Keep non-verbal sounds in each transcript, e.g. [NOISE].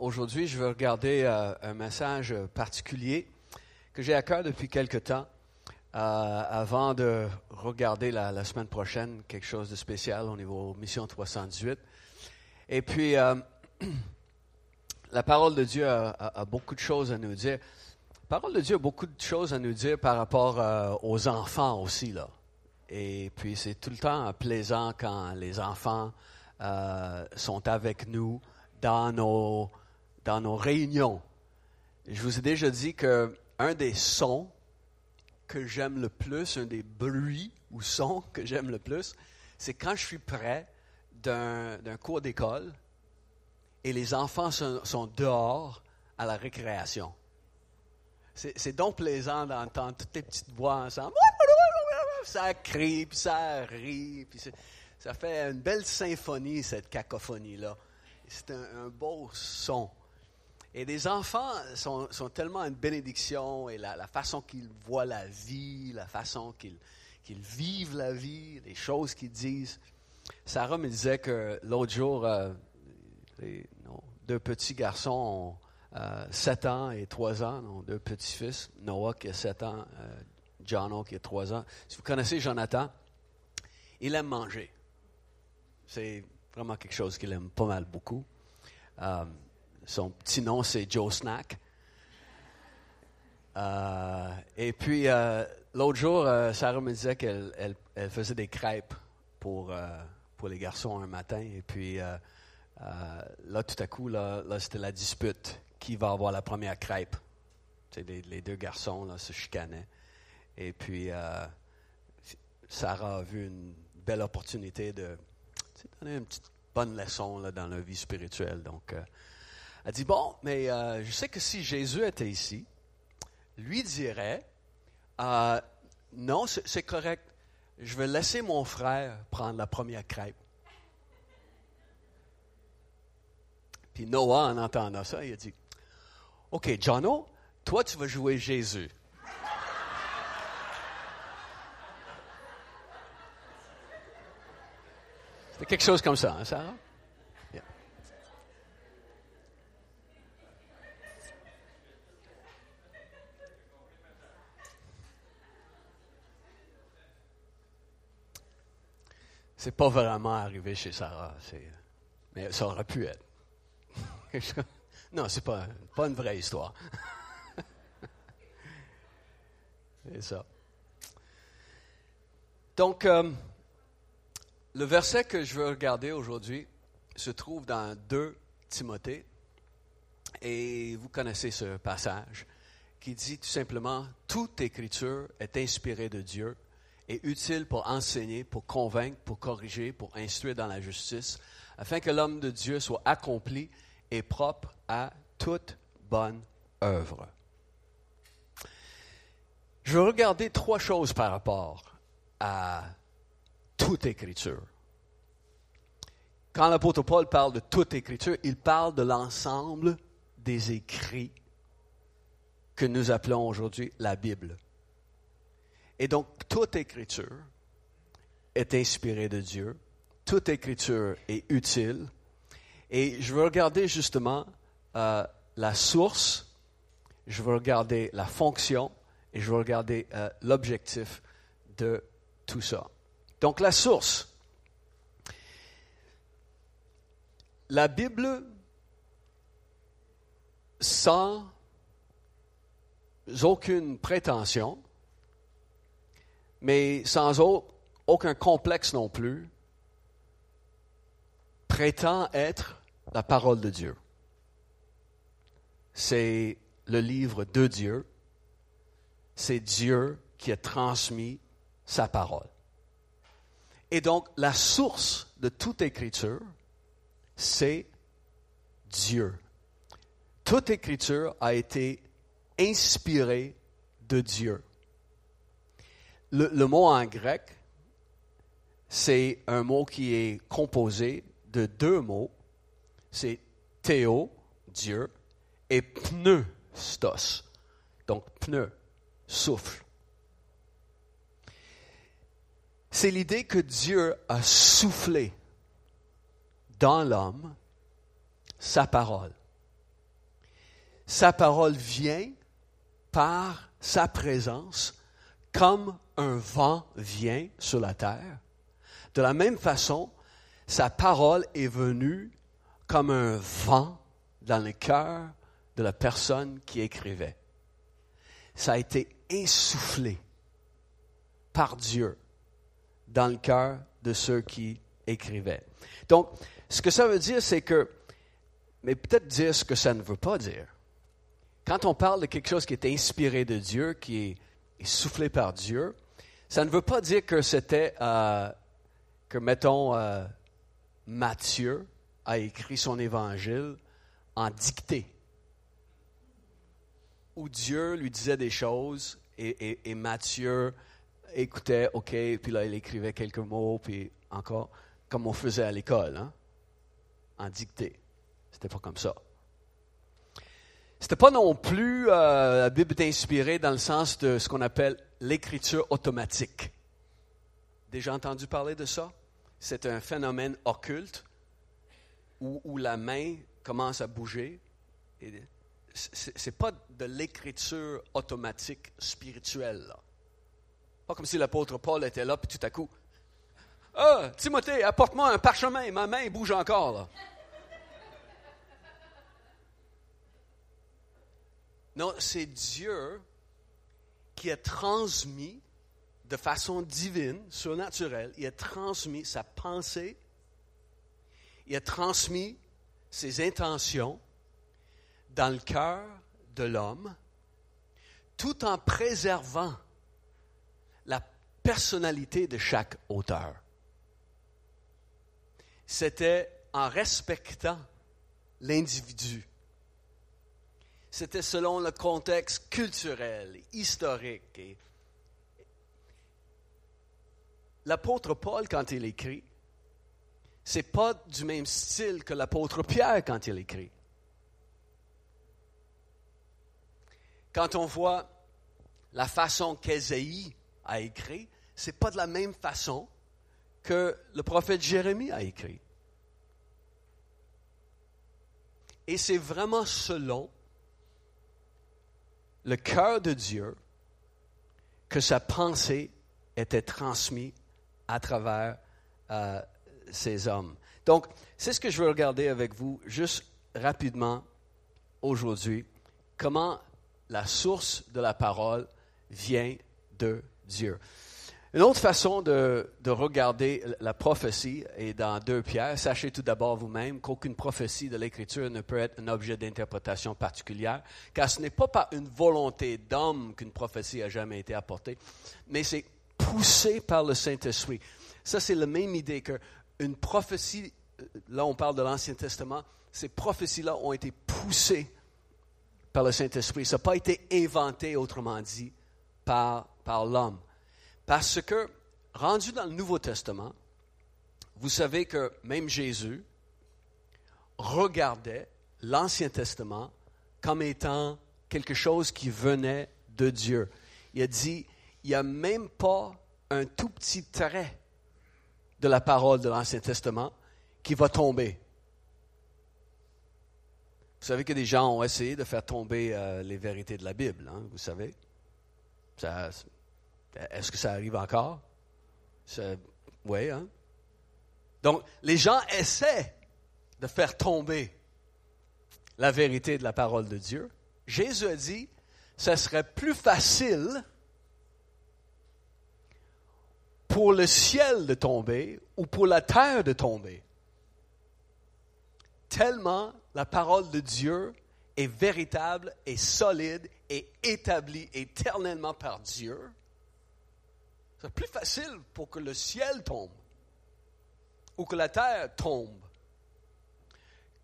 Aujourd'hui, je veux regarder euh, un message particulier que j'ai à cœur depuis quelque temps, euh, avant de regarder la, semaine prochaine quelque chose de spécial au niveau Mission 318. Et puis, euh, [CLEARS THROAT] la parole de Dieu a, beaucoup de choses à nous dire. La parole de Dieu a beaucoup de choses à nous dire par rapport aux enfants aussi, là. Et puis, c'est tout le temps plaisant quand les enfants sont avec nous dans nos dans nos réunions. Je vous ai déjà dit que un des sons que j'aime le plus, un des bruits ou sons que j'aime le plus, c'est quand je suis près d'un cours d'école et les enfants sont, dehors à la récréation. C'est donc plaisant d'entendre toutes les petites voix ensemble. Ça crie, puis ça rit, puis ça fait une belle symphonie, cette cacophonie-là. C'est un beau son. Et les enfants sont, tellement une bénédiction et la, façon qu'ils voient la vie, la façon qu'ils vivent la vie, les choses qu'ils disent. Sarah me disait que l'autre jour, euh, deux petits garçons ont 7 euh, ans et 3 ans, deux petits-fils, Noah qui a 7 ans, euh, Jono qui a 3 ans. Si vous connaissez Jonathan, il aime manger. C'est vraiment quelque chose qu'il aime pas mal beaucoup. Son petit nom, c'est Joe Snack. Euh, et puis, euh, l'autre jour, euh, Sarah me disait qu'elle elle, faisait des crêpes pour, les garçons un matin. Et puis, là, tout à coup, là, c'était la dispute. Qui va avoir la première crêpe? Les, deux garçons là, se chicanaient. Et puis, Sarah a vu une belle opportunité de donner une petite bonne leçon dans la vie spirituelle. Donc, elle dit, bon, mais euh, je sais que si Jésus était ici, lui dirait, euh, non, c'est correct, je vais laisser mon frère prendre la première crêpe. Puis Noah, en entendant ça, il a dit, OK, Jono, toi, tu vas jouer Jésus. C'était quelque chose comme ça, hein, Sarah? C'est pas vraiment arrivé chez Sarah. Mais ça aurait pu être. [LAUGHS] non, c'est pas, pas une vraie histoire. [LAUGHS] c'est ça. Donc, euh, le verset que je veux regarder aujourd'hui se trouve dans 2 Timothée. Et vous connaissez ce passage qui dit tout simplement, toute écriture est inspirée de Dieu est utile pour enseigner, pour convaincre, pour corriger, pour instruire dans la justice, afin que l'homme de Dieu soit accompli et propre à toute bonne œuvre. Je vais regarder trois choses par rapport à toute écriture. Quand l'apôtre Paul parle de toute écriture, il parle de l'ensemble des écrits que nous appelons aujourd'hui la Bible. Et donc, toute écriture est inspirée de Dieu. Toute écriture est utile. Et je veux regarder justement euh, la source, je veux regarder la fonction et je veux regarder euh, l'objectif de tout ça. Donc, la source. La Bible, sans aucune prétention, mais sans aucun complexe non plus, prétend être la parole de Dieu. C'est le livre de Dieu. C'est Dieu qui a transmis sa parole. Et donc, la source de toute écriture, c'est Dieu. Toute écriture a été inspirée de Dieu. Le, mot en grec, c'est un mot qui est composé de deux mots. C'est théo, Dieu, et pneustos, donc pneu, souffle. C'est l'idée que Dieu a soufflé dans l'homme sa parole. sa parole vient par sa présence comme un vent vient sur la terre. De la même façon, sa parole est venue comme un vent dans le cœur de la personne qui écrivait. Ça a été insufflé par Dieu dans le cœur de ceux qui écrivaient. Donc, ce que ça veut dire, c'est que, mais peut-être dire ce que ça ne veut pas dire. Quand on parle de quelque chose qui est inspiré de Dieu, qui est, soufflé par Dieu, ça ne veut pas dire que c'était, euh, que mettons, euh, Matthieu a écrit son évangile en dictée, où Dieu lui disait des choses et, et Matthieu écoutait, OK, puis là, il écrivait quelques mots, puis encore, comme on faisait à l'école, hein, en dictée. C'était pas comme ça. C'était pas non plus, euh, la Bible est inspirée dans le sens de ce qu'on appelle l'écriture automatique. Déjà entendu parler de ça? C'est un phénomène occulte où, la main commence à bouger. Ce n'est pas de l'écriture automatique spirituelle. Là. Pas comme si l'apôtre Paul était là, puis tout à coup, Ah, Timothée, apporte-moi un parchemin, ma main bouge encore. Non, c'est Dieu qui a transmis de façon divine, surnaturelle, il a transmis sa pensée, il a transmis ses intentions dans le cœur de l'homme, tout en préservant la personnalité de chaque auteur. C'était en respectant l'individu. C'était selon le contexte culturel, historique. L'apôtre Paul, quand il écrit, c'est pas du même style que l'apôtre Pierre quand il écrit. Quand on voit la façon qu'Ésaïe a écrit, c'est pas de la même façon que le prophète Jérémie a écrit. Et c'est vraiment selon le cœur de Dieu que sa pensée était transmise à travers euh, ces hommes. Donc, c'est ce que je veux regarder avec vous juste rapidement aujourd'hui. Comment la source de la parole vient de Dieu. Une autre façon de, regarder la prophétie est dans deux pierres. Sachez tout d'abord vous-même qu'aucune prophétie de l'Écriture ne peut être un objet d'interprétation particulière, car ce n'est pas par une volonté d'homme qu'une prophétie a jamais été apportée, mais c'est poussé par le Saint-Esprit. Ça, c'est la même idée qu'une prophétie, là on parle de l'Ancien Testament, ces prophéties-là ont été poussées par le Saint-Esprit. Ça n'a pas été inventé, autrement dit, par, par l'homme. Parce que, rendu dans le Nouveau Testament, vous savez que même Jésus regardait l'Ancien Testament comme étant quelque chose qui venait de Dieu. Il a dit, il n'y a même pas un tout petit trait de la parole de l'Ancien Testament qui va tomber. Vous savez que des gens ont essayé de faire tomber euh, les vérités de la Bible, hein, vous savez. Ça, est-ce que ça arrive encore? Oui, hein? Donc, les gens essaient de faire tomber la vérité de la parole de Dieu. Jésus a dit, ce serait plus facile pour le ciel de tomber ou pour la terre de tomber. Tellement la parole de Dieu est véritable et solide et établie éternellement par Dieu c'est plus facile pour que le ciel tombe ou que la terre tombe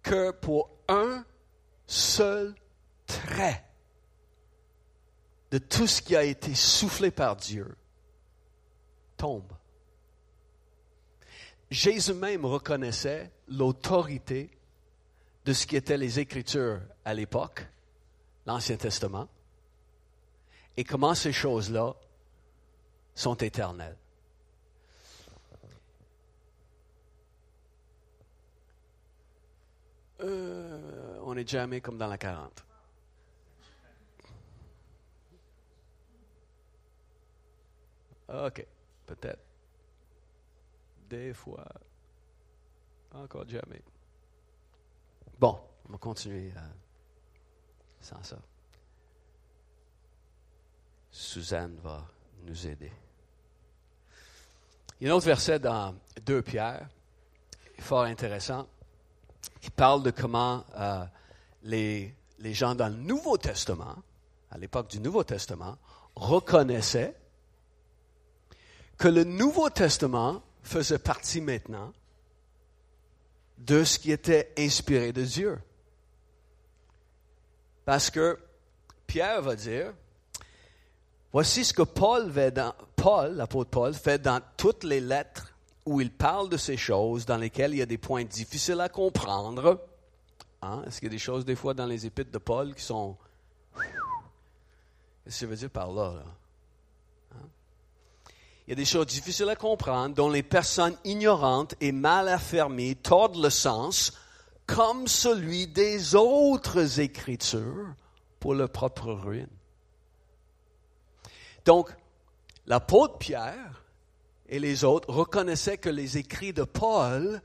que pour un seul trait de tout ce qui a été soufflé par Dieu tombe. Jésus même reconnaissait l'autorité de ce qui étaient les Écritures à l'époque, l'Ancien Testament, et comment ces choses-là sont éternels. Euh, on n'est jamais comme dans la 40. OK, peut-être. Des fois. Encore jamais. Bon, on va continuer euh, sans ça. Suzanne va nous aider. Il y a un autre verset dans 2 Pierre, fort intéressant, qui parle de comment euh, les, les gens dans le Nouveau Testament, à l'époque du Nouveau Testament, reconnaissaient que le Nouveau Testament faisait partie maintenant de ce qui était inspiré de Dieu. Parce que Pierre va dire, voici ce que Paul, l'apôtre Paul, fait dans toutes les lettres où il parle de ces choses dans lesquelles il y a des points difficiles à comprendre. Hein? Est-ce qu'il y a des choses des fois dans les épîtres de Paul qui sont... Qu'est-ce que ça veut dire par là? là? Il y a des choses difficiles à comprendre dont les personnes ignorantes et mal affermées tordent le sens comme celui des autres écritures pour leur propre ruine. Donc, l'apôtre Pierre et les autres reconnaissaient que les écrits de Paul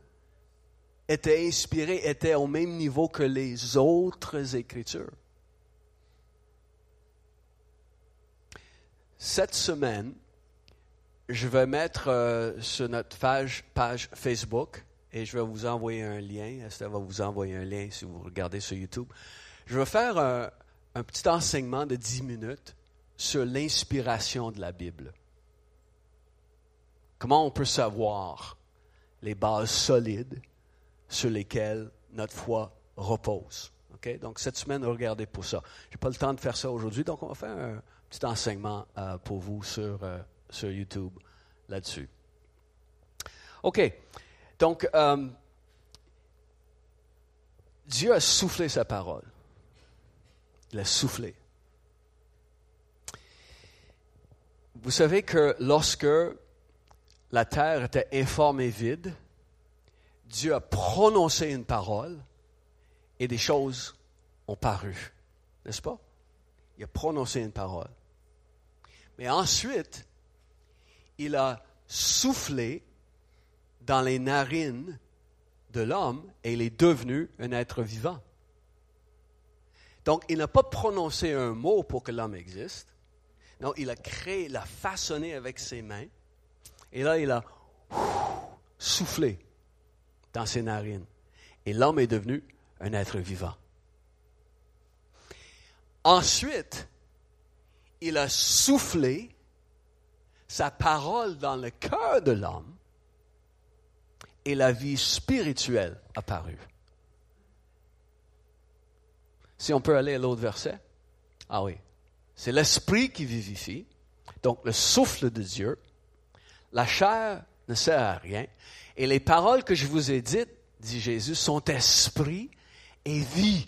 étaient inspirés, étaient au même niveau que les autres écritures. Cette semaine, je vais mettre euh, sur notre page, Facebook et je vais vous envoyer un lien. Esther va vous envoyer un lien si vous regardez sur YouTube. Je vais faire un, un petit enseignement de 10 minutes sur l'inspiration de la Bible. Comment on peut savoir les bases solides sur lesquelles notre foi repose? Donc, cette semaine, regardez pour ça. Je n'ai pas le temps de faire ça aujourd'hui, donc on va faire un petit enseignement euh, pour vous sur euh, sur YouTube là-dessus. OK. Donc, euh, Dieu a soufflé sa parole. Il a soufflé. Vous savez que lorsque la terre était informe et vide, Dieu a prononcé une parole et des choses ont paru. N'est-ce pas? Il a prononcé une parole. Mais ensuite, il a soufflé dans les narines de l'homme et il est devenu un être vivant. Donc, il n'a pas prononcé un mot pour que l'homme existe. Non, il a créé, il a façonné avec ses mains. Et là, il a soufflé dans ses narines. Et l'homme est devenu un être vivant. Ensuite, il a soufflé sa parole dans le cœur de l'homme et la vie spirituelle apparue. Si on peut aller à l'autre verset. Ah oui. C'est l'esprit qui vivifie, donc le souffle de Dieu. La chair ne sert à rien. Et les paroles que je vous ai dites, dit Jésus, sont esprit et vie.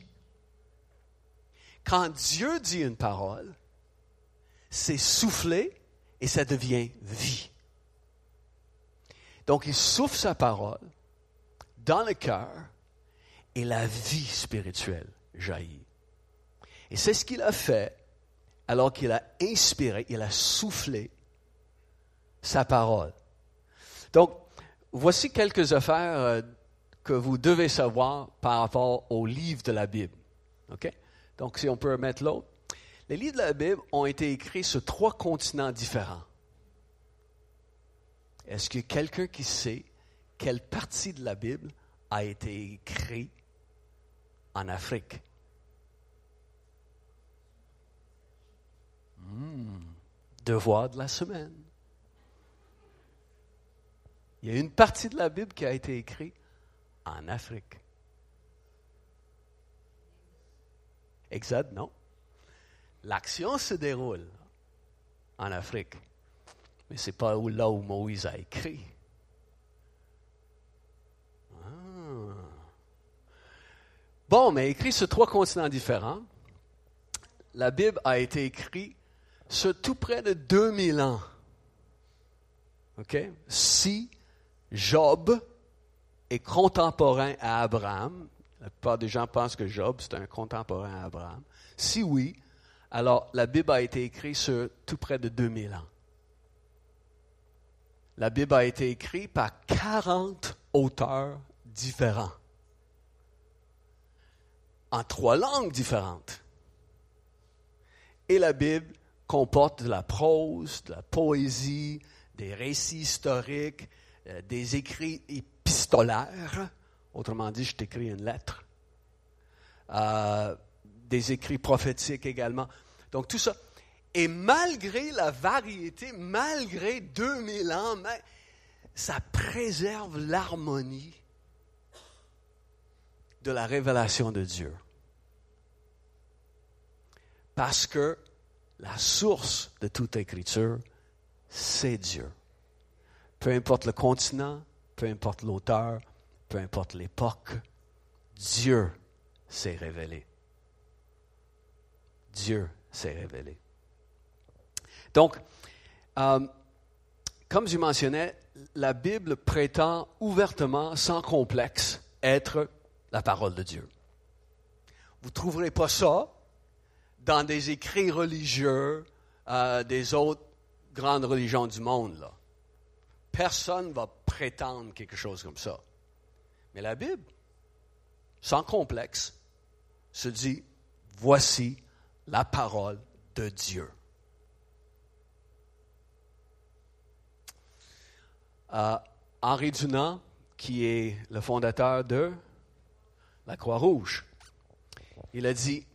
Quand Dieu dit une parole, c'est souffler et ça devient vie. Donc il souffle sa parole dans le cœur et la vie spirituelle jaillit. Et c'est ce qu'il a fait alors qu'il a inspiré, il a soufflé sa parole. Donc, voici quelques affaires euh, que vous devez savoir par rapport au livre de la Bible. OK? Donc, si on peut mettre l'autre. Les livres de la Bible ont été écrits sur trois continents différents. Est-ce qu'il y a quelqu'un qui sait quelle partie de la Bible a été écrite en Afrique? Devoir de la semaine. Il y a une partie de la Bible qui a été écrite en Afrique. Exode, non l'action se déroule en Afrique. Mais ce n'est pas là où Moïse a écrit. Ah. Bon, mais écrit sur trois continents différents. La Bible a été écrite sur tout près de 2000 ans. Si Job est contemporain à Abraham, la plupart des gens pensent que Job, c'est un contemporain à Abraham. Si oui, alors la Bible a été écrite sur tout près de 2000 ans. la Bible a été écrite par 40 auteurs différents, en trois langues différentes. Et la Bible comporte de la prose, de la poésie, des récits historiques, euh, des écrits épistolaires. Autrement dit, je t'écris une lettre. Euh, des écrits prophétiques également. Donc tout ça. Et malgré la variété, malgré 2000 ans, ça préserve l'harmonie de la révélation de Dieu. Parce que la source de toute écriture, c'est Dieu. Peu importe le continent, peu importe l'auteur, peu importe l'époque, Dieu s'est révélé. Dieu s'est révélé. Donc, euh, comme je mentionnais, la Bible prétend ouvertement, sans complexe, être la parole de Dieu. Vous ne trouverez pas ça dans des écrits religieux euh, des autres grandes religions du monde. Là. Personne ne va prétendre quelque chose comme ça. Mais la Bible, sans complexe, se dit, voici la parole de Dieu. Euh, Henri Dunant, qui est le fondateur de la Croix-Rouge, il a dit,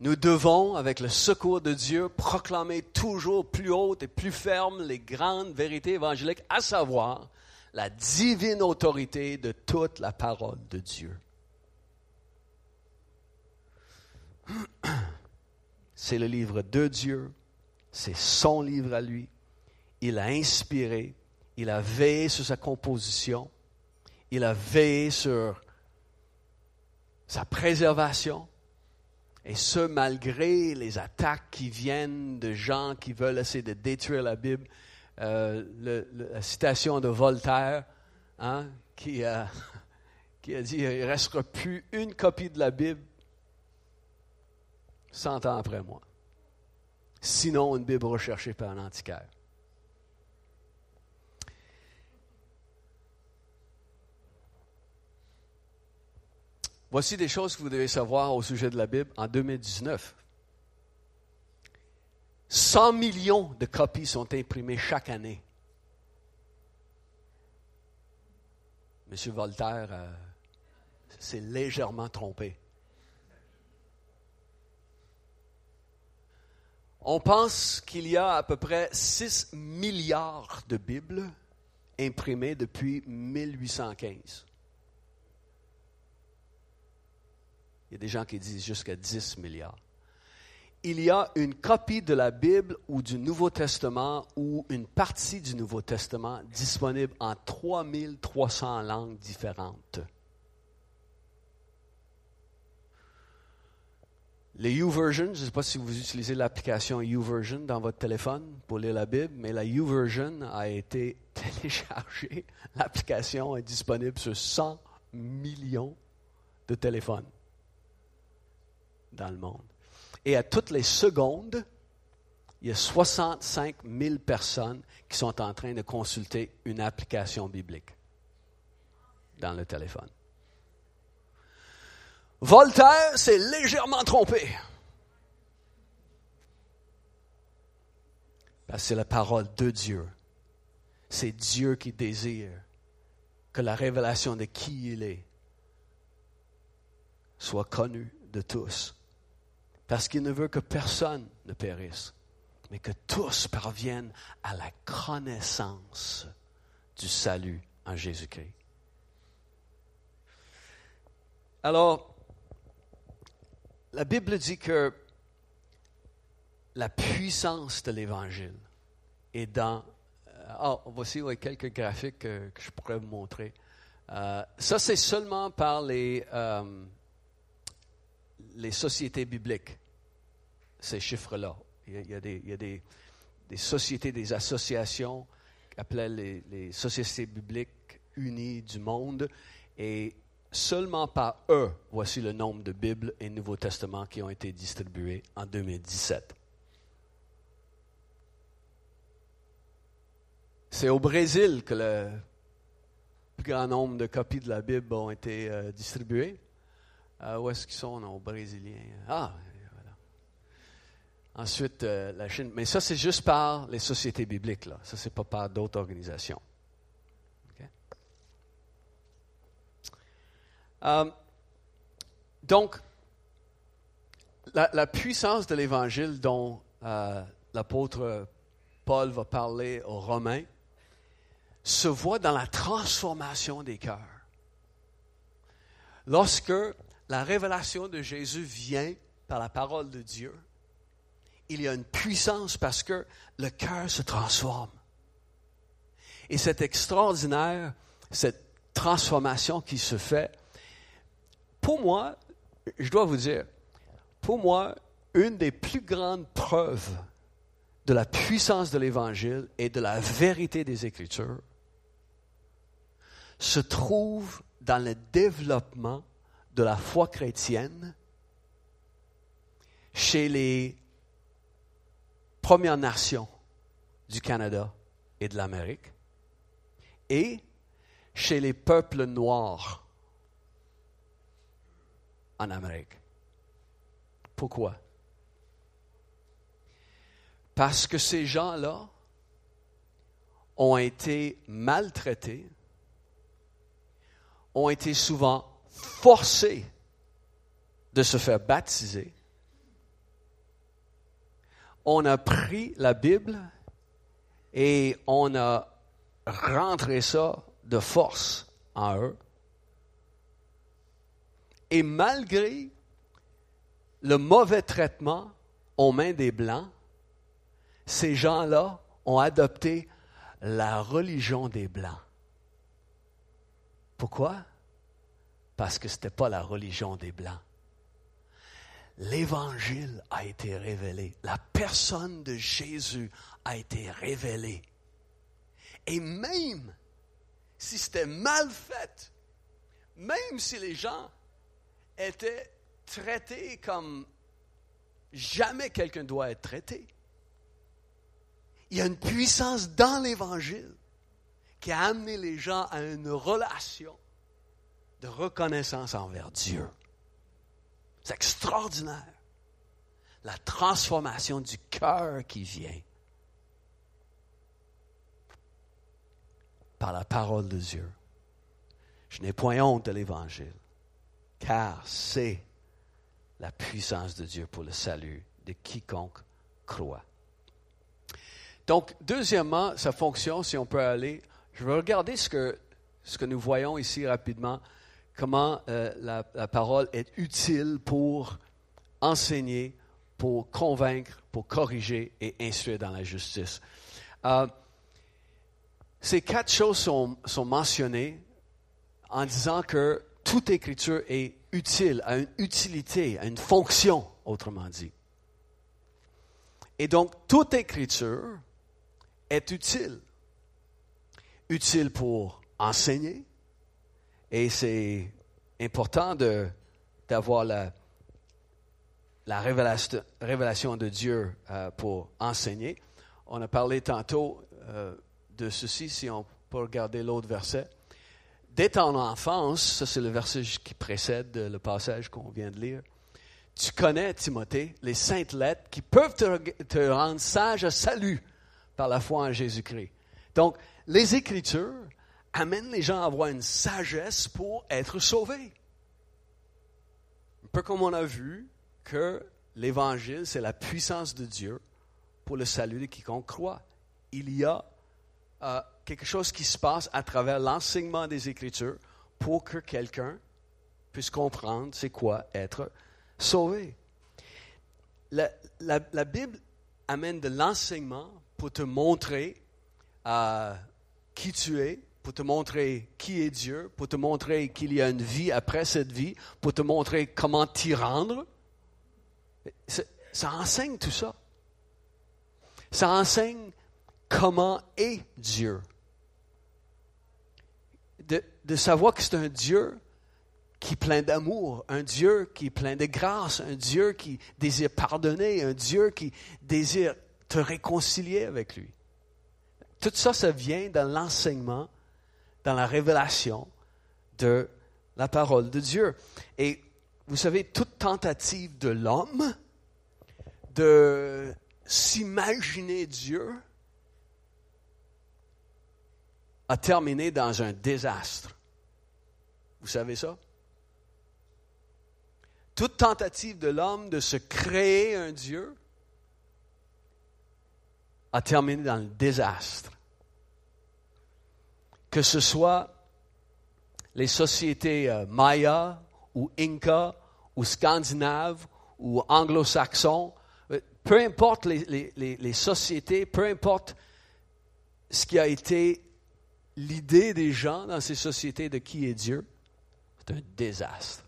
nous devons, avec le secours de Dieu, proclamer toujours plus haute et plus ferme les grandes vérités évangéliques, à savoir la divine autorité de toute la parole de Dieu. [CLEARS THROAT] C'est le livre de Dieu, c'est son livre à lui. Il a inspiré, il a veillé sur sa composition, il a veillé sur sa préservation, et ce, malgré les attaques qui viennent de gens qui veulent essayer de détruire la Bible. Euh, la citation de Voltaire, hein, qui, a, [LAUGHS] qui a dit il ne restera plus une copie de la Bible 100 ans après moi. Sinon, une Bible recherchée par un antiquaire. Voici des choses que vous devez savoir au sujet de la Bible en 2019. 100 millions de copies sont imprimées chaque année. Monsieur Voltaire euh, s'est légèrement trompé. On pense qu'il y a à peu près 6 milliards de Bibles imprimées depuis 1815. Il y a des gens qui disent jusqu'à 10 milliards. Il y a une copie de la Bible ou du Nouveau Testament ou une partie du Nouveau Testament disponible en 3300 langues différentes. Les YouVersion, je ne sais pas si vous utilisez l'application YouVersion dans votre téléphone pour lire la Bible, mais la YouVersion a été [LAUGHS] téléchargée. L'application est disponible sur 100 millions de téléphones dans le monde. Et à toutes les secondes, il y a 65 000 personnes qui sont en train de consulter une application biblique dans le téléphone. Voltaire s'est légèrement trompé. Parce que c'est la parole de Dieu. C'est Dieu qui désire que la révélation de qui il est soit connue de tous parce qu'il ne veut que personne ne périsse, mais que tous parviennent à la connaissance du salut en Jésus-Christ. Alors, la Bible dit que la puissance de l'Évangile est dans... Ah, voici quelques graphiques que, je pourrais vous montrer. Euh, ça, c'est seulement par les, euh, les sociétés bibliques ces chiffres-là. Il y a, des, sociétés, des associations appelées les, les sociétés bibliques unies du monde, et seulement par eux, voici le nombre de Bibles et Nouveaux Testaments qui ont été distribués en 2017. C'est au Brésil que le plus grand nombre de copies de la Bible ont été euh, distribuées. Euh, où est-ce qu'ils sont, nos Brésiliens? Ah. Ensuite, euh, la Chine. Mais ça, c'est juste par les sociétés bibliques, là. Ça, c'est pas par d'autres organisations. donc, la, puissance de l'Évangile dont l'apôtre Paul va parler aux Romains se voit dans la transformation des cœurs. Lorsque la révélation de Jésus vient par la parole de Dieu, il y a une puissance parce que le cœur se transforme. Et c'est extraordinaire, cette transformation qui se fait. Pour moi, je dois vous dire, pour moi, une des plus grandes preuves de la puissance de l'Évangile et de la vérité des Écritures, se trouve dans le développement de la foi chrétienne chez les Premières Nations du Canada et de l'Amérique et chez les peuples noirs en Amérique. Pourquoi? Parce que ces gens-là ont été maltraités ont été souvent forcés de se faire baptiser. On a pris la Bible et on a rentré ça de force en eux. Et malgré le mauvais traitement aux mains des Blancs, ces gens-là ont adopté la religion des Blancs. Pourquoi? Parce que ce n'était pas la religion des Blancs. L'Évangile a été révélé. La personne de Jésus a été révélée. Et même si c'était mal fait, même si les gens étaient traités comme jamais quelqu'un doit être traité, il y a une puissance dans l'Évangile qui a amené les gens à une relation de reconnaissance envers Dieu. Extraordinaire. La transformation du cœur qui vient par la parole de Dieu. Je n'ai point honte de l'Évangile, car c'est la puissance de Dieu pour le salut de quiconque croit. Donc, deuxièmement, sa fonction, si on peut aller je vais regarder ce que nous voyons ici rapidement, comment euh, la, parole est utile pour enseigner, pour convaincre, pour corriger et instruire dans la justice. Euh, ces quatre choses sont, sont mentionnées en disant que toute écriture est utile, a une utilité, a une fonction, autrement dit. Et donc, toute écriture est utile utile pour enseigner. Et c'est important d'avoir la, la révélation, révélation, de Dieu euh, pour enseigner. On a parlé tantôt euh, de ceci, si on peut regarder l'autre verset. Dès ton enfance, ça c'est le verset qui précède le passage qu'on vient de lire, tu connais, Timothée, les saintes lettres qui peuvent te, te rendre sage à salut par la foi en Jésus-Christ. Donc, les Écritures amènent les gens à avoir une sagesse pour être sauvés. Un peu comme on a vu que l'Évangile, c'est la puissance de Dieu pour le salut de quiconque croit. Il y a euh, quelque chose qui se passe à travers l'enseignement des Écritures pour que quelqu'un puisse comprendre c'est quoi être sauvé. La, Bible amène de l'enseignement pour te montrer euh, qui tu es, pour te montrer qui est Dieu, pour te montrer qu'il y a une vie après cette vie, pour te montrer comment t'y rendre. Ça enseigne tout ça. Ça enseigne comment est Dieu. De, de savoir que c'est un Dieu qui est plein d'amour, un Dieu qui est plein de grâce, un Dieu qui désire pardonner, un Dieu qui désire te réconcilier avec lui Tout ça, ça vient dans l'enseignement, dans la révélation de la parole de Dieu. Et vous savez, toute tentative de l'homme de s'imaginer Dieu a terminé dans un désastre. Vous savez ça? Toute tentative de l'homme de se créer un Dieu a terminé dans le désastre. Que ce soit les sociétés euh, Maya ou Inca ou scandinaves ou anglo-saxons, euh, peu importe les, sociétés, peu importe ce qui a été l'idée des gens dans ces sociétés de qui est Dieu, c'est un désastre.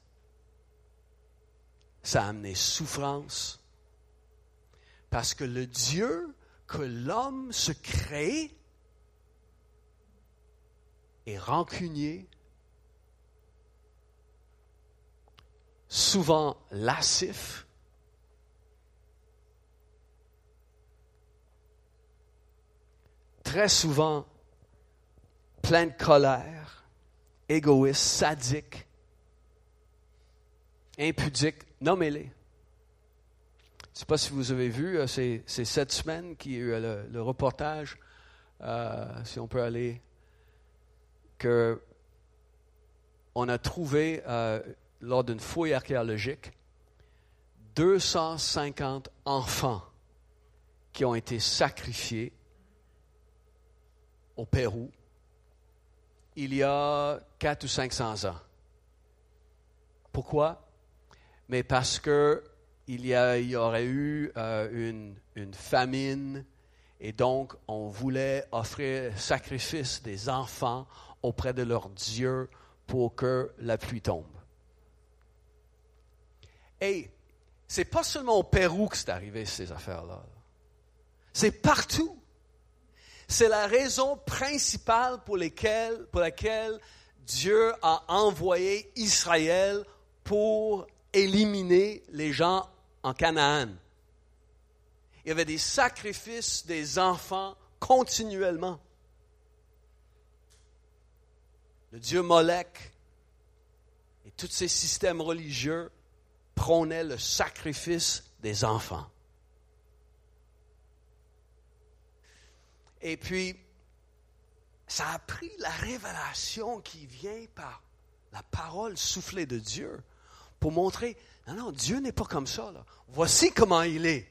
Ça a amené souffrance. Parce que le Dieu que l'homme se crée est rancunier, souvent lascif, très souvent plein de colère, égoïste, sadique, impudique, nommez-les. Je ne sais pas si vous avez vu, euh, c'est, cette semaine qu'il y a eu euh, le, reportage, euh, si on peut aller, que on a trouvé lors d'une fouille archéologique 250 enfants qui ont été sacrifiés au Pérou il y a 4 ou 500 ans. Pourquoi? Mais parce que il y aurait eu euh, une, une, famine et donc on voulait offrir sacrifice des enfants auprès de leur Dieu pour que la pluie tombe. Et c'est pas seulement au Pérou que c'est arrivé ces affaires-là. C'est partout. C'est la raison principale pour, pour laquelle Dieu a envoyé Israël pour éliminer les gens en Canaan. Il y avait des sacrifices des enfants continuellement. Le dieu Molech et tous ces systèmes religieux prônaient le sacrifice des enfants. Et puis, ça a pris la révélation qui vient par la parole soufflée de Dieu pour montrer, non, non, Dieu n'est pas comme ça. Voici comment il est.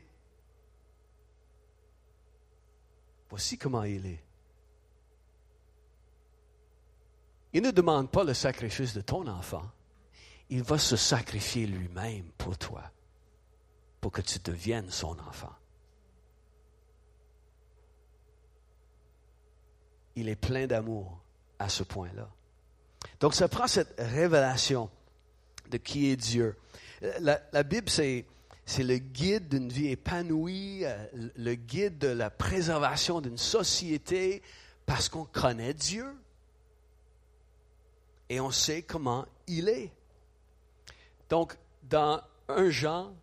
Voici comment il est. Il ne demande pas le sacrifice de ton enfant. Il va se sacrifier lui-même pour toi, pour que tu deviennes son enfant. Il est plein d'amour à ce point-là. Donc ça prend cette révélation de qui est Dieu. La, Bible, c'est, le guide d'une vie épanouie, euh, le guide de la préservation d'une société, parce qu'on connaît Dieu et on sait comment il est. Donc, dans un Jean,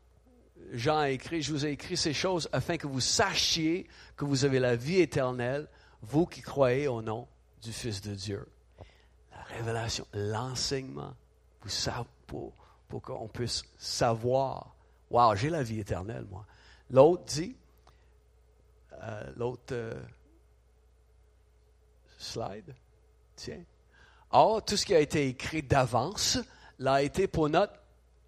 Jean a écrit, je vous ai écrit ces choses afin que vous sachiez que vous avez la vie éternelle, vous qui croyez au nom du Fils de Dieu. La révélation, l'enseignement, pour, pour qu'on puisse savoir, wow, j'ai la vie éternelle, moi. L'autre dit, euh, l'autre euh, slide, tiens. Or, tout ce qui a été écrit d'avance l'a été pour notre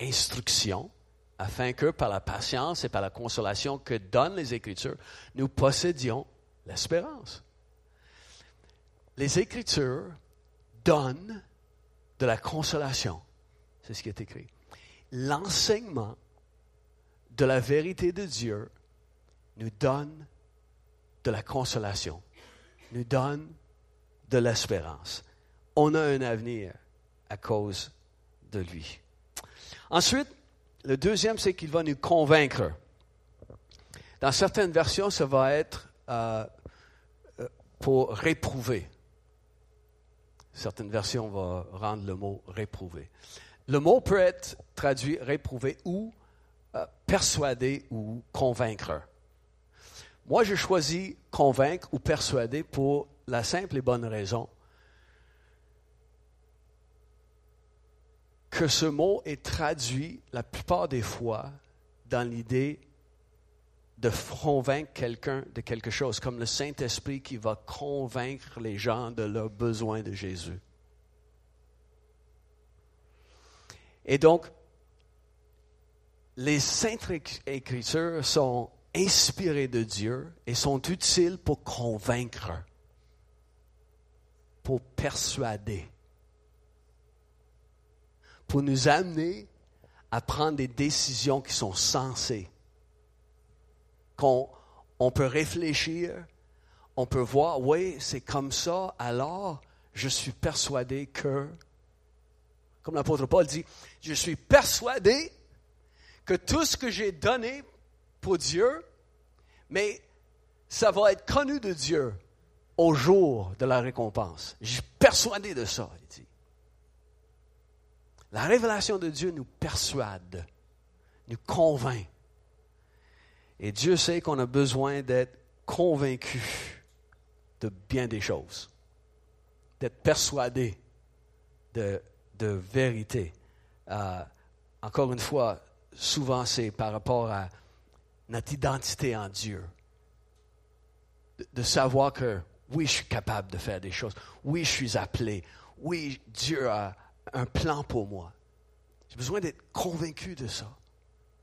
instruction, afin que par la patience et par la consolation que donnent les Écritures, nous possédions l'espérance. Les Écritures donnent de la consolation. C'est ce qui est écrit. L'enseignement de la vérité de Dieu nous donne de la consolation, nous donne de l'espérance. On a un avenir à cause de lui. Ensuite, le deuxième, c'est qu'il va nous convaincre. Dans certaines versions, ça va être euh, euh, pour réprouver. Certaines versions vont rendre le mot réprouver. Le mot peut être traduit réprouver ou euh, persuader ou convaincre. Moi, je choisis convaincre ou persuader pour la simple et bonne raison que ce mot est traduit la plupart des fois dans l'idée de convaincre quelqu'un de quelque chose, comme le Saint-Esprit qui va convaincre les gens de leur besoin de Jésus. Et donc, les saintes écritures sont inspirées de Dieu et sont utiles pour convaincre, pour persuader pour nous amener à prendre des décisions qui sont sensées, qu'on on peut réfléchir, on peut voir, oui, c'est comme ça, alors je suis persuadé que, comme l'apôtre Paul dit, je suis persuadé que tout ce que j'ai donné pour Dieu, mais ça va être connu de Dieu au jour de la récompense. Je suis persuadé de ça, il dit. La révélation de Dieu nous persuade, nous convainc. Et Dieu sait qu'on a besoin d'être convaincu de bien des choses, d'être persuadé de, vérité. Euh, encore une fois, souvent c'est par rapport à notre identité en Dieu. De, de, savoir que oui, je suis capable de faire des choses. Oui, je suis appelé. Oui, Dieu a, un plan pour moi. J'ai besoin d'être convaincu de ça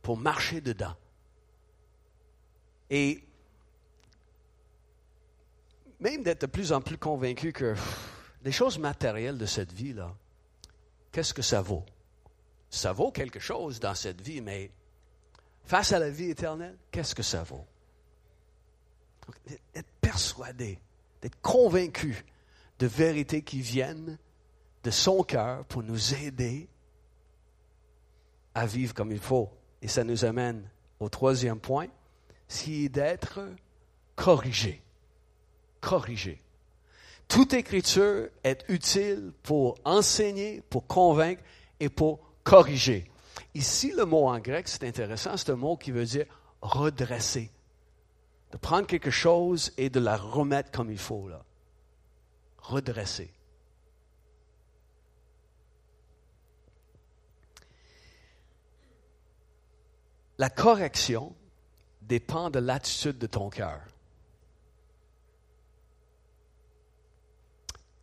pour marcher dedans. Et même d'être de plus en plus convaincu que les choses matérielles de cette vie-là, qu'est-ce que ça vaut? Ça vaut quelque chose dans cette vie, mais face à la vie éternelle, qu'est-ce que ça vaut? D'être persuadé, d'être convaincu de vérités qui viennent de son cœur pour nous aider à vivre comme il faut. Et ça nous amène au troisième point, c'est d'être corrigé. Corrigé. Toute écriture est utile pour enseigner, pour convaincre et pour corriger. Ici, le mot en grec, c'est intéressant, c'est un mot qui veut dire redresser. De prendre quelque chose et de la remettre comme il faut, là. Redresser. La correction dépend de l'attitude de ton cœur.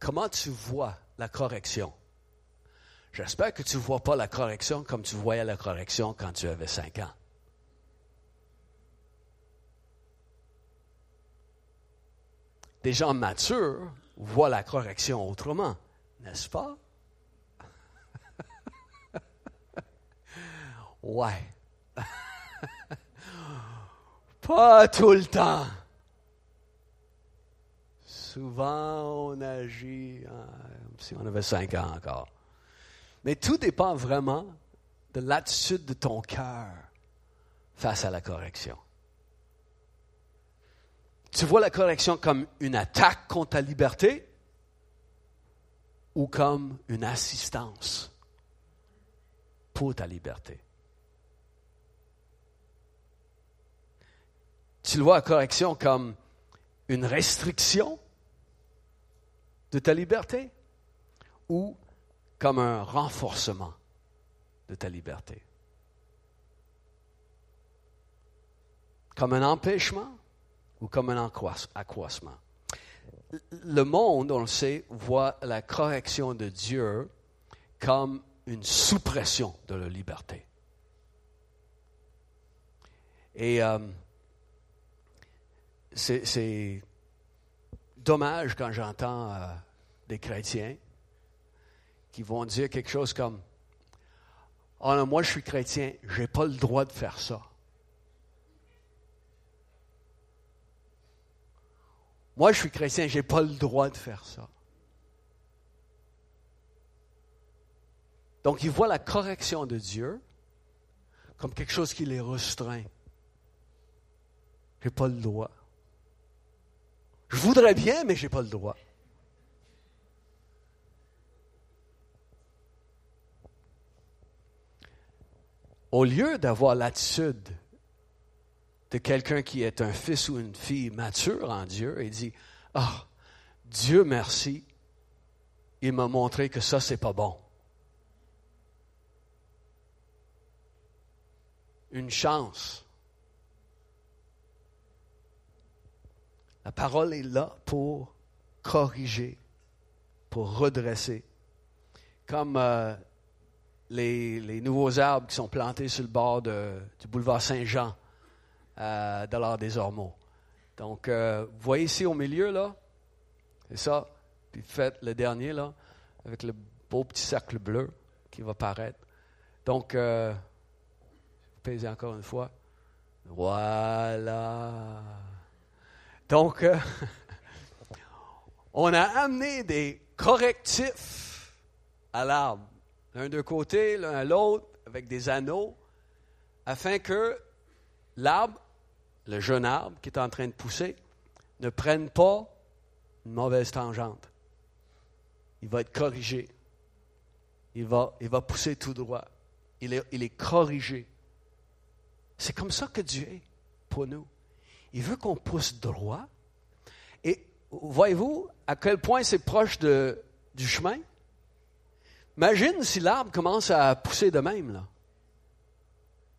Comment tu vois la correction? J'espère que tu ne vois pas la correction comme tu voyais la correction quand tu avais cinq ans. Des gens matures voient la correction autrement, n'est-ce pas? [LAUGHS] ouais. [LAUGHS] Pas tout le temps. Souvent, on agit comme si on avait cinq ans encore. Mais tout dépend vraiment de l'attitude de ton cœur face à la correction. Tu vois la correction comme une attaque contre ta liberté ou comme une assistance pour ta liberté? Tu le vois correction comme une restriction de ta liberté ou comme un renforcement de ta liberté? Comme un empêchement ou comme un accroissement? Le monde, on le sait, voit la correction de Dieu comme une suppression de la liberté. Et euh, c'est dommage quand j'entends euh, des chrétiens qui vont dire quelque chose comme Ah non, moi je suis chrétien, je n'ai pas le droit de faire ça. Moi je suis chrétien, je n'ai pas le droit de faire ça. Donc ils voient la correction de Dieu comme quelque chose qui les restreint. Je n'ai pas le droit. Je voudrais bien, mais je n'ai pas le droit. Au lieu d'avoir l'attitude de quelqu'un qui est un fils ou une fille mature en Dieu et dit, ah, Dieu merci, il m'a montré que ça, c'est pas bon. Une chance. La parole est là pour corriger, pour redresser. Comme euh, les, nouveaux arbres qui sont plantés sur le bord du boulevard Saint-Jean, euh, de l'art des Ormeaux. Donc, euh, vous voyez ici au milieu, là, c'est ça. Puis faites le dernier, là, avec le beau petit cercle bleu qui va paraître. Donc, euh, pesez encore une fois. Voilà. Donc, euh, [LAUGHS] on a amené des correctifs à l'arbre, l'un de côté, l'un à l'autre, avec des anneaux, afin que l'arbre, le jeune arbre qui est en train de pousser, ne prenne pas une mauvaise tangente. Il va être corrigé. Il va, pousser tout droit. Il est corrigé. C'est comme ça que Dieu est pour nous. Il veut qu'on pousse droit. Et voyez-vous à quel point c'est proche du chemin? Imagine si l'arbre commence à pousser de même. Là.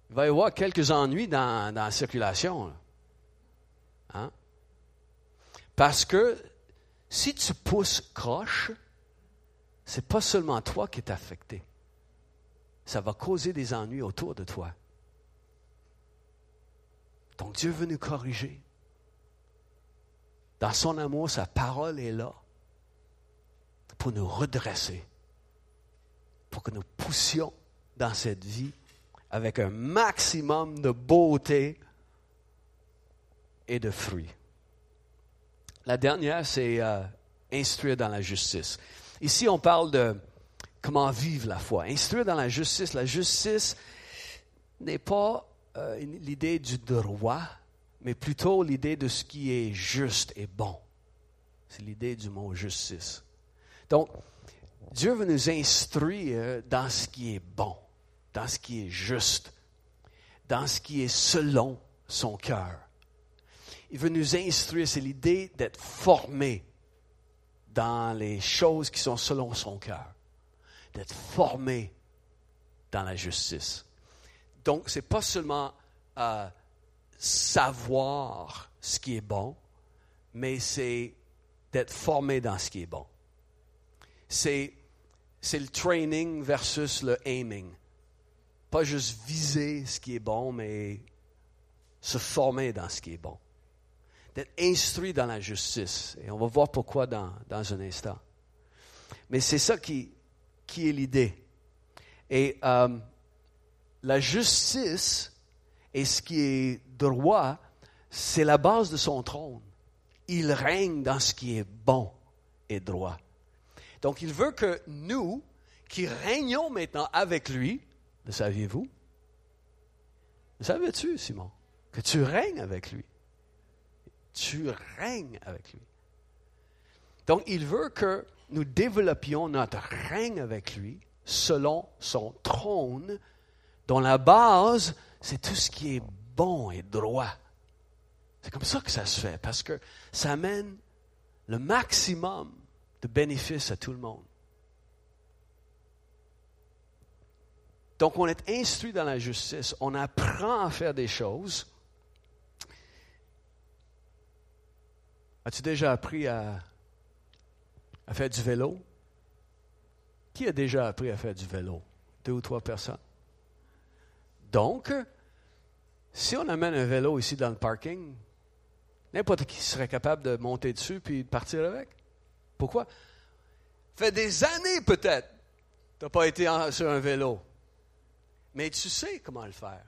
Il va y avoir quelques ennuis dans, dans la circulation. Hein? Parce que si tu pousses croche, c'est pas seulement toi qui es affecté. Ça va causer des ennuis autour de toi. Donc Dieu veut nous corriger. Dans son amour, sa parole est là pour nous redresser, pour que nous poussions dans cette vie avec un maximum de beauté et de fruits. La dernière, c'est euh, instruire dans la justice. Ici, on parle de comment vivre la foi. Instruire dans la justice. La justice n'est pas euh, l'idée du droit, mais plutôt l'idée de ce qui est juste et bon. C'est l'idée du mot justice. Donc, Dieu veut nous instruire dans ce qui est bon, dans ce qui est juste, dans ce qui est selon son cœur. Il veut nous instruire, c'est l'idée d'être formé dans les choses qui sont selon son cœur, d'être formé dans la justice. Donc, ce n'est pas seulement euh, savoir ce qui est bon, mais c'est d'être formé dans ce qui est bon. C'est, c'est le training versus le aiming. Pas juste viser ce qui est bon, mais se former dans ce qui est bon d'être instruit dans la justice. Et on va voir pourquoi dans, dans un instant. Mais c'est ça qui, qui est l'idée. Et euh, la justice et ce qui est droit, c'est la base de son trône. Il règne dans ce qui est bon et droit. Donc il veut que nous, qui régnons maintenant avec lui, le saviez-vous? Le savais-tu, Simon? Que tu règnes avec lui? Tu règnes avec lui. Donc, il veut que nous développions notre règne avec lui selon son trône, dont la base, c'est tout ce qui est bon et droit. C'est comme ça que ça se fait, parce que ça amène le maximum de bénéfices à tout le monde. Donc, on est instruit dans la justice, on apprend à faire des choses As-tu déjà appris à, faire du vélo? Qui a déjà appris à faire du vélo? Deux ou trois personnes? Donc, si on amène un vélo ici dans le parking, n'importe qui serait capable de monter dessus puis de partir avec. Pourquoi? Fait des années peut-être, tu n'as pas été sur un vélo. Mais tu sais comment le faire.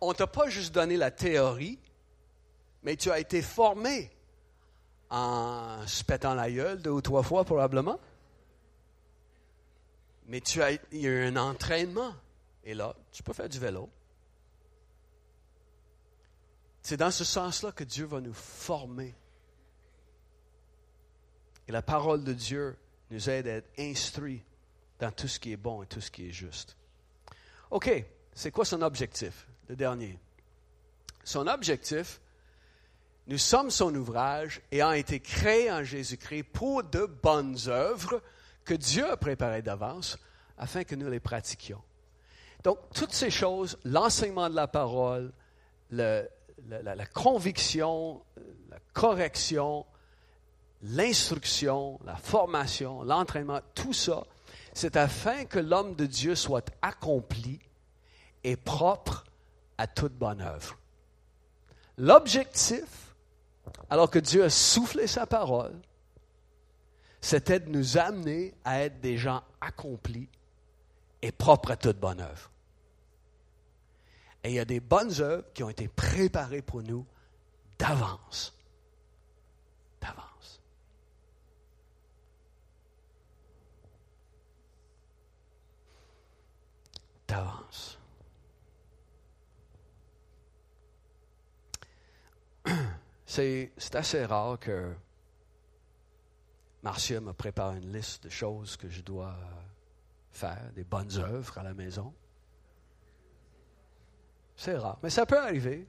On ne t'a pas juste donné la théorie, mais tu as été formé en se pétant la gueule deux ou trois fois probablement. Mais tu as, il y a eu un entraînement. Et là, tu peux faire du vélo. C'est dans ce sens-là que Dieu va nous former. Et la parole de Dieu nous aide à être instruits dans tout ce qui est bon et tout ce qui est juste. OK, c'est quoi son objectif, le dernier? Son objectif, nous sommes son ouvrage ayant été créés en Jésus-Christ pour de bonnes œuvres que Dieu a préparées d'avance afin que nous les pratiquions. Donc, toutes ces choses, l'enseignement de la parole, la, conviction, la correction, l'instruction, la formation, l'entraînement, tout ça, c'est afin que l'homme de Dieu soit accompli et propre à toute bonne œuvre. L'objectif, alors que Dieu a soufflé sa parole, c'était de nous amener à être des gens accomplis et propres à toute bonne œuvre. Et il y a des bonnes œuvres qui ont été préparées pour nous d'avance. D'avance. D'avance. [CLEARS THROAT] C'est assez rare que Marcia me prépare une liste de choses que je dois faire, des bonnes œuvres à la maison. C'est rare, mais ça peut arriver.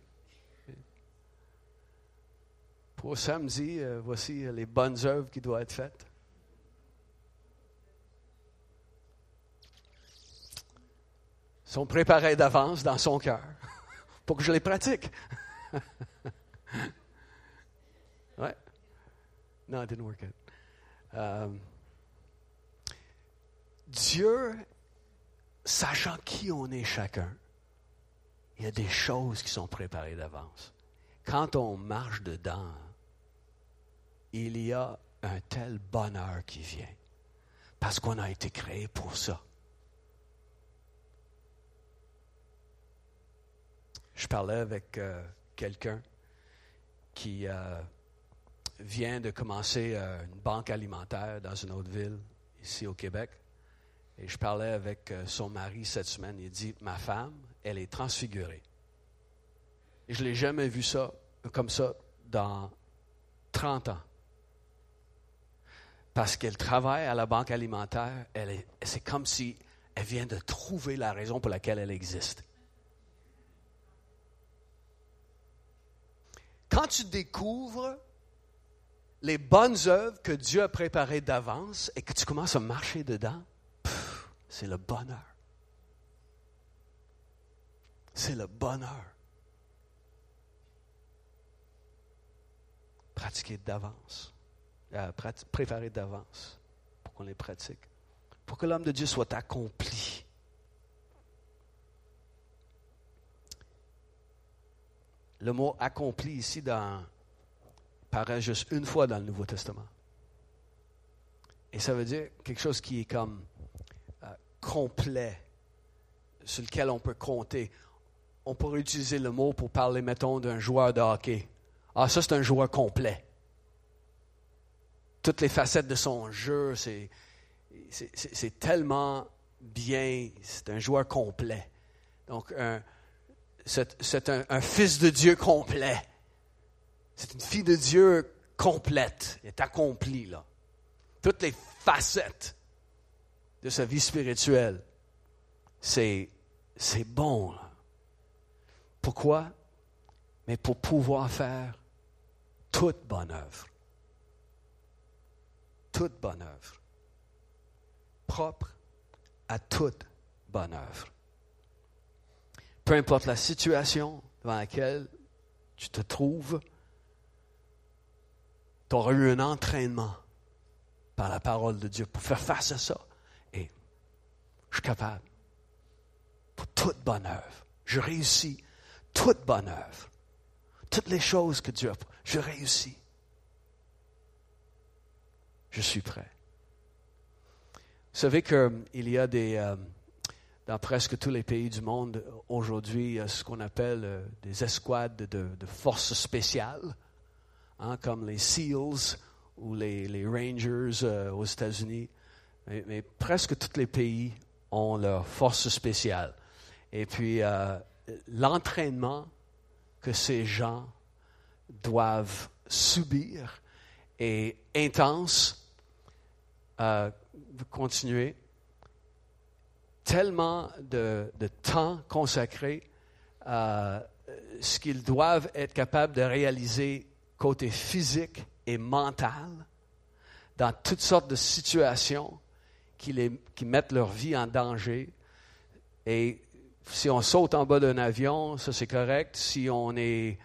Pour samedi, euh, voici les bonnes œuvres qui doivent être faites. sont préparées d'avance dans son cœur [LAUGHS] pour que je les pratique. [LAUGHS] ouais. Non, it didn't work out. Euh, Dieu, sachant qui on est chacun, il y a des choses qui sont préparées d'avance. Quand on marche dedans, il y a un tel bonheur qui vient. Parce qu'on a été créé pour ça. Je parlais avec euh, quelqu'un qui euh, vient de commencer euh, une banque alimentaire dans une autre ville, ici au Québec. Et je parlais avec son mari cette semaine. Il dit Ma femme, elle est transfigurée. Je ne l'ai jamais vu ça comme ça dans 30 ans. Parce qu'elle travaille à la banque alimentaire, c'est comme si elle vient de trouver la raison pour laquelle elle existe. Quand tu découvres les bonnes œuvres que Dieu a préparées d'avance et que tu commences à marcher dedans, c'est le bonheur. C'est le bonheur. Pratiquer d'avance, euh, préparer d'avance pour qu'on les pratique, pour que l'homme de Dieu soit accompli. Le mot accompli ici dans, paraît juste une fois dans le Nouveau Testament. Et ça veut dire quelque chose qui est comme euh, complet, sur lequel on peut compter on pourrait utiliser le mot pour parler, mettons, d'un joueur de hockey. Ah, ça, c'est un joueur complet. Toutes les facettes de son jeu, c'est, tellement bien. C'est un joueur complet. Donc, c'est, un, fils de Dieu complet. C'est une fille de Dieu complète. Elle est accomplie, là. Toutes les facettes de sa vie spirituelle. C'est, c'est bon, là. Pourquoi? Mais pour pouvoir faire toute bonne œuvre. Toute bonne œuvre. Propre à toute bonne œuvre. Peu importe la situation dans laquelle tu te trouves, tu auras eu un entraînement par la parole de Dieu pour faire face à ça. Et je suis capable. Pour toute bonne œuvre. Je réussis toute bonne œuvre, toutes les choses que Dieu a, je réussis. Je suis prêt. Vous savez qu'il y a des, euh, dans presque tous les pays du monde aujourd'hui, ce qu'on appelle euh, des escouades de, forces spéciales, hein, comme les SEALs ou les, Rangers euh, aux États-Unis. Mais, mais, presque tous les pays ont leurs forces spéciales. Et puis, l'entraînement que ces gens doivent subir est intense, euh, continuer, tellement de, temps consacré, euh, ce qu'ils doivent être capables de réaliser côté physique et mental dans toutes sortes de situations qui, les, qui mettent leur vie en danger. Et si on saute en bas d'un avion, ça c'est correct. Si on est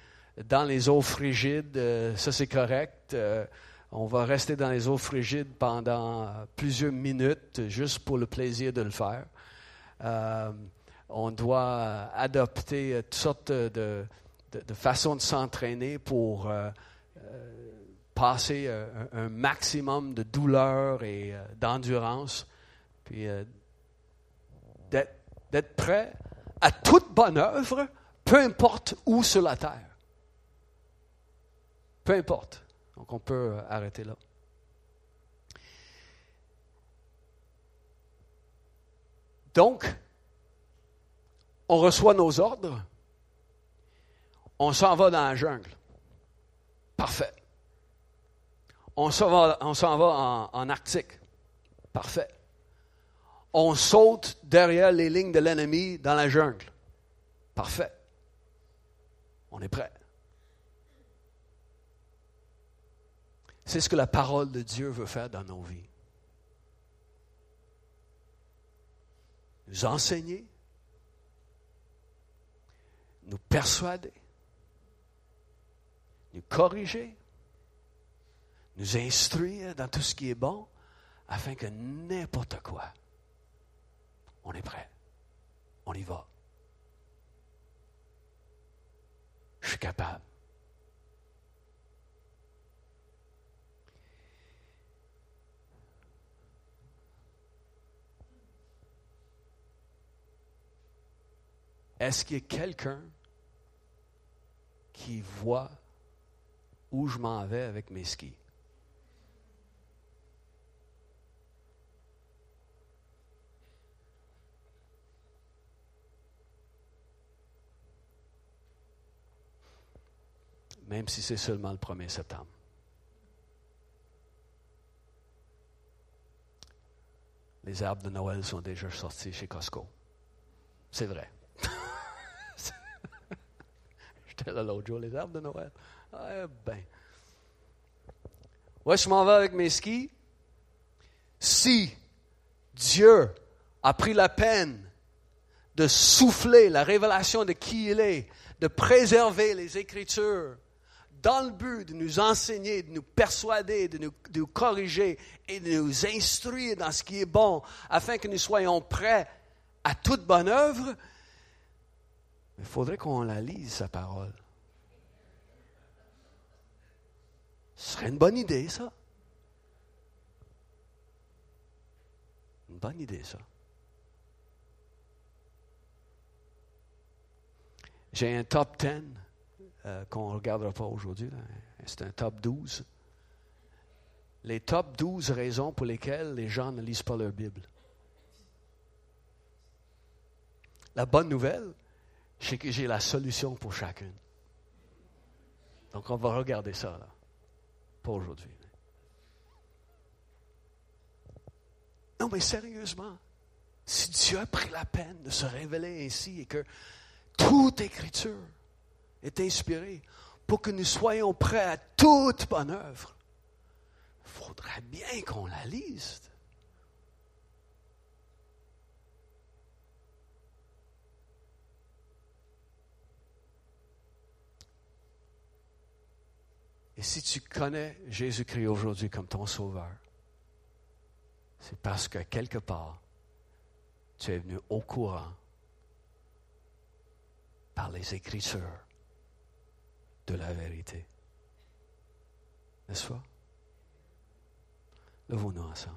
dans les eaux frigides, euh, ça c'est correct. Euh, on va rester dans les eaux frigides pendant plusieurs minutes juste pour le plaisir de le faire. Euh, on doit adopter toutes sortes de, de, façons de s'entraîner pour passer un, maximum de douleur et d'endurance, puis d'être prêt à toute bonne œuvre, peu importe où sur la terre. Peu importe. Donc on peut euh, arrêter là. Donc, on reçoit nos ordres, on s'en va dans la jungle. Parfait. On s'en va, on s'en va en, en Arctique. Parfait. On saute derrière les lignes de l'ennemi dans la jungle. Parfait. On est prêt. C'est ce que la parole de Dieu veut faire dans nos vies. Nous enseigner, nous persuader, nous corriger, nous instruire dans tout ce qui est bon, afin que n'importe quoi, on est prêt, on y va. Je suis capable. Est-ce qu'il y a quelqu'un qui voit où je m'en vais avec mes skis? Même si c'est seulement le 1er septembre. Les arbres de Noël sont déjà sortis chez Costco. C'est vrai. [LAUGHS] J'étais là l'autre jour, les arbres de Noël. Ah, ben. Ouais, je m'en vais avec mes skis. Si Dieu a pris la peine de souffler la révélation de qui il est, de préserver les Écritures, dans le but de nous enseigner, de nous persuader, de nous, corriger et de nous instruire dans ce qui est bon, afin que nous soyons prêts à toute bonne œuvre, il faudrait qu'on la lise, sa parole. Ce serait une bonne idée, ça. Une bonne idée, ça. J'ai un top 10 euh, qu'on ne regardera pas aujourd'hui. C'est un top 12. Les top 12 raisons pour lesquelles les gens ne lisent pas leur Bible. La bonne nouvelle, c'est que j'ai la solution pour chacune. Donc on va regarder ça, là. Pas aujourd'hui. Non, mais sérieusement, si Dieu a pris la peine de se révéler ainsi et que toute écriture est inspirée pour que nous soyons prêts à toute bonne œuvre, il faudrait bien qu'on la lise. Et si tu connais Jésus-Christ aujourd'hui comme ton sauveur, c'est parce que quelque part, tu es venu au courant par les Écritures de la vérité. N'est-ce pas? Levons-nous ensemble.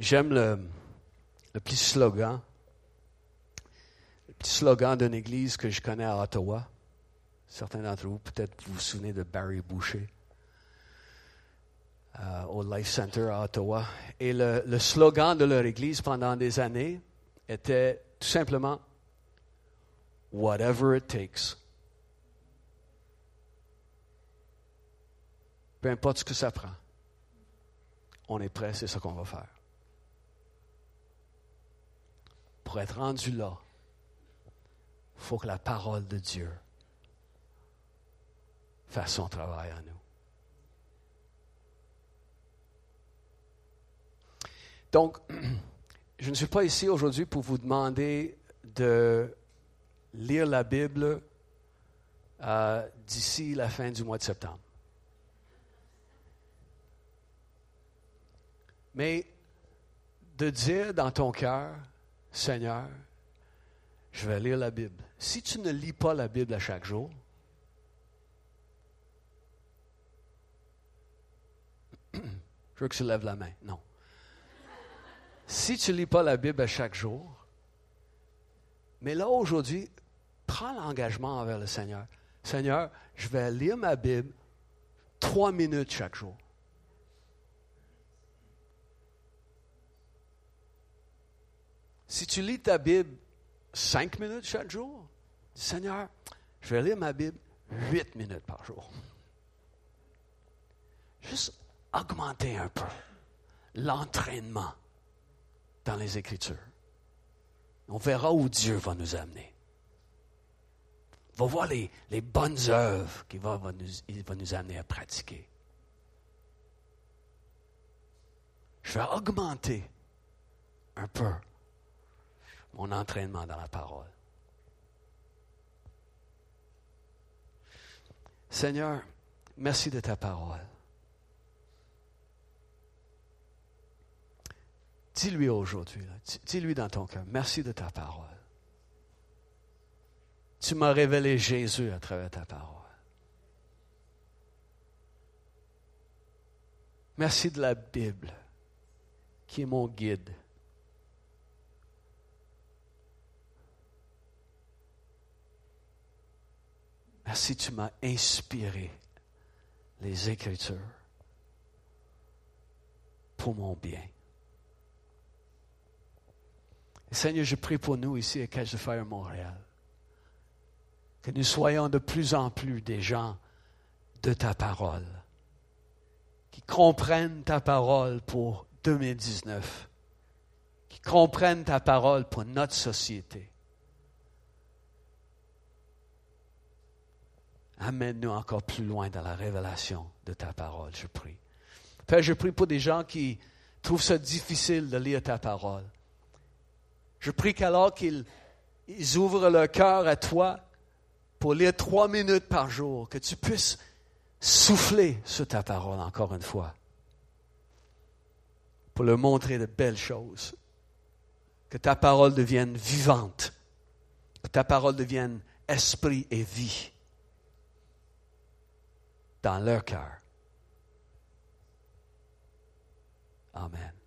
J'aime le, petit slogan, le petit slogan d'une église que je connais à Ottawa. Certains d'entre vous, peut-être vous vous souvenez de Barry Boucher. Euh, au Life Center à Ottawa. Et le, le slogan de leur église pendant des années était tout simplement Whatever it takes. Peu importe ce que ça prend. On est prêt, c'est ce qu'on va faire. Pour être rendu là, il faut que la parole de Dieu fasse son travail en nous. Donc, [CLEARS THROAT] je ne suis pas ici aujourd'hui pour vous demander de lire la Bible euh, d'ici la fin du mois de septembre. Mais de dire dans ton cœur, Seigneur, je vais lire la Bible. Si tu ne lis pas la Bible à chaque jour, [CLEARS THROAT] je veux que tu lèves la main. Non. Si tu ne lis pas la Bible à chaque jour, mais là aujourd'hui, prends l'engagement envers le Seigneur. Seigneur, je vais lire ma Bible trois minutes chaque jour. Si tu lis ta Bible cinq minutes chaque jour, Seigneur, je vais lire ma Bible huit minutes par jour. Juste augmenter un peu l'entraînement dans les Écritures. On verra où Dieu va nous amener. On va voir les, bonnes œuvres qu'il va, va, va nous amener à pratiquer. Je vais augmenter un peu mon entraînement dans la parole. Seigneur, merci de ta parole. Dis-lui aujourd'hui, dis-lui dans ton cœur, merci de ta parole. Tu m'as révélé Jésus à travers ta parole. Merci de la Bible, qui est mon guide. Merci, tu m'as inspiré les Écritures pour mon bien. Seigneur, je prie pour nous ici à Cache de Fire Montréal. Que nous soyons de plus en plus des gens de ta parole, qui comprennent ta parole pour 2019, qui comprennent ta parole pour notre société. Amène-nous encore plus loin dans la révélation de ta parole, je prie. Père, je prie pour des gens qui trouvent ça difficile de lire ta parole. Je prie qu'alors qu'ils ouvrent leur cœur à toi pour lire trois minutes par jour, que tu puisses souffler sur ta parole encore une fois, pour leur montrer de belles choses, que ta parole devienne vivante, que ta parole devienne esprit et vie dans leur cœur. Amen.